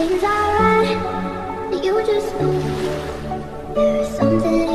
things are right. You just know there is something.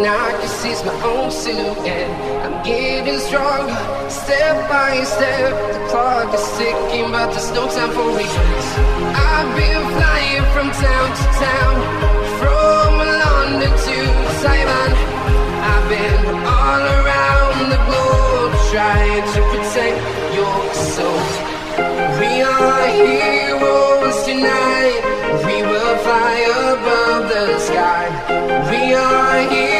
And I can see is my own silhouette. I'm getting stronger, step by step. The clock is ticking, but there's no time for regrets. I've been flying from town to town, from London to Taiwan. I've been all around the globe trying to protect your soul. We are heroes tonight. We will fly above the sky. We are heroes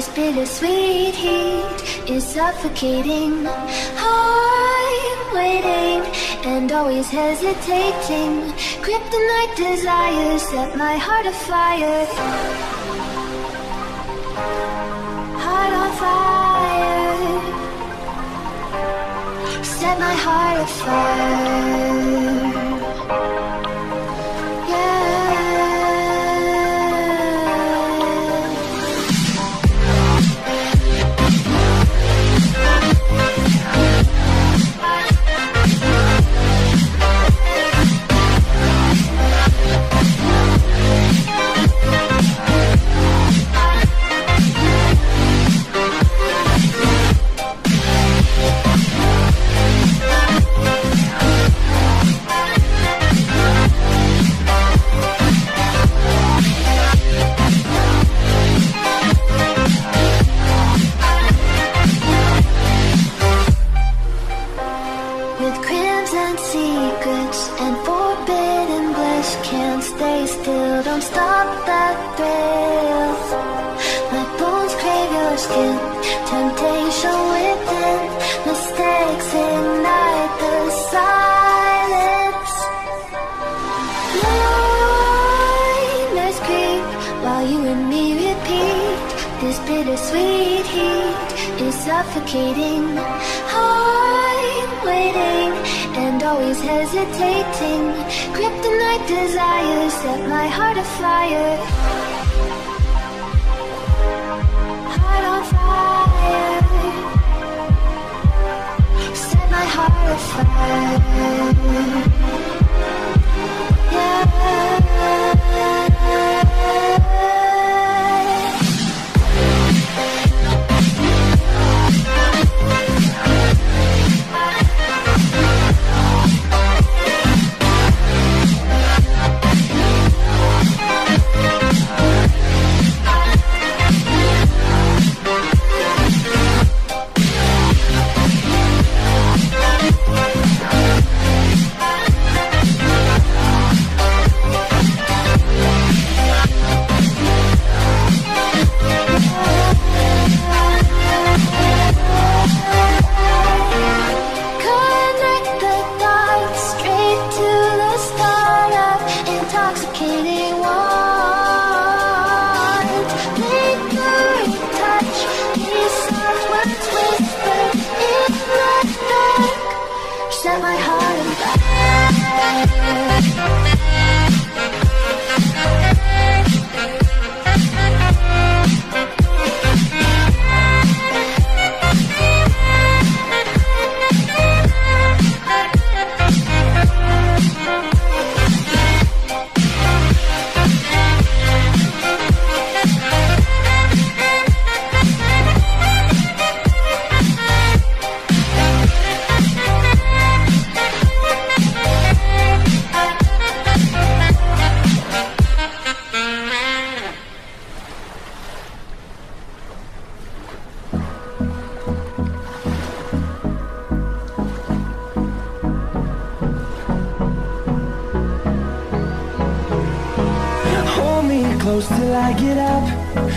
This bittersweet heat is suffocating. I'm waiting and always hesitating. Kryptonite desires set my heart afire. Heart on fire. Set my heart afire. Heart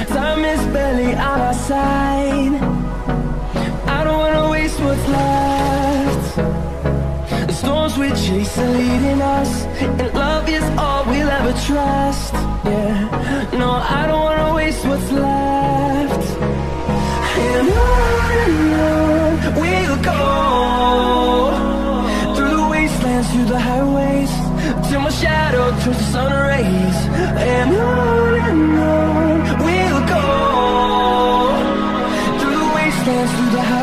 Time is barely on our side. I don't wanna waste what's left. The storms we chase are leading us, and love is all we'll ever trust. Yeah, no, I don't wanna waste what's left. And on and on we'll go through the wastelands, through the highways, till my shadow turns to sun rays. And on and on wastelands, through the highways,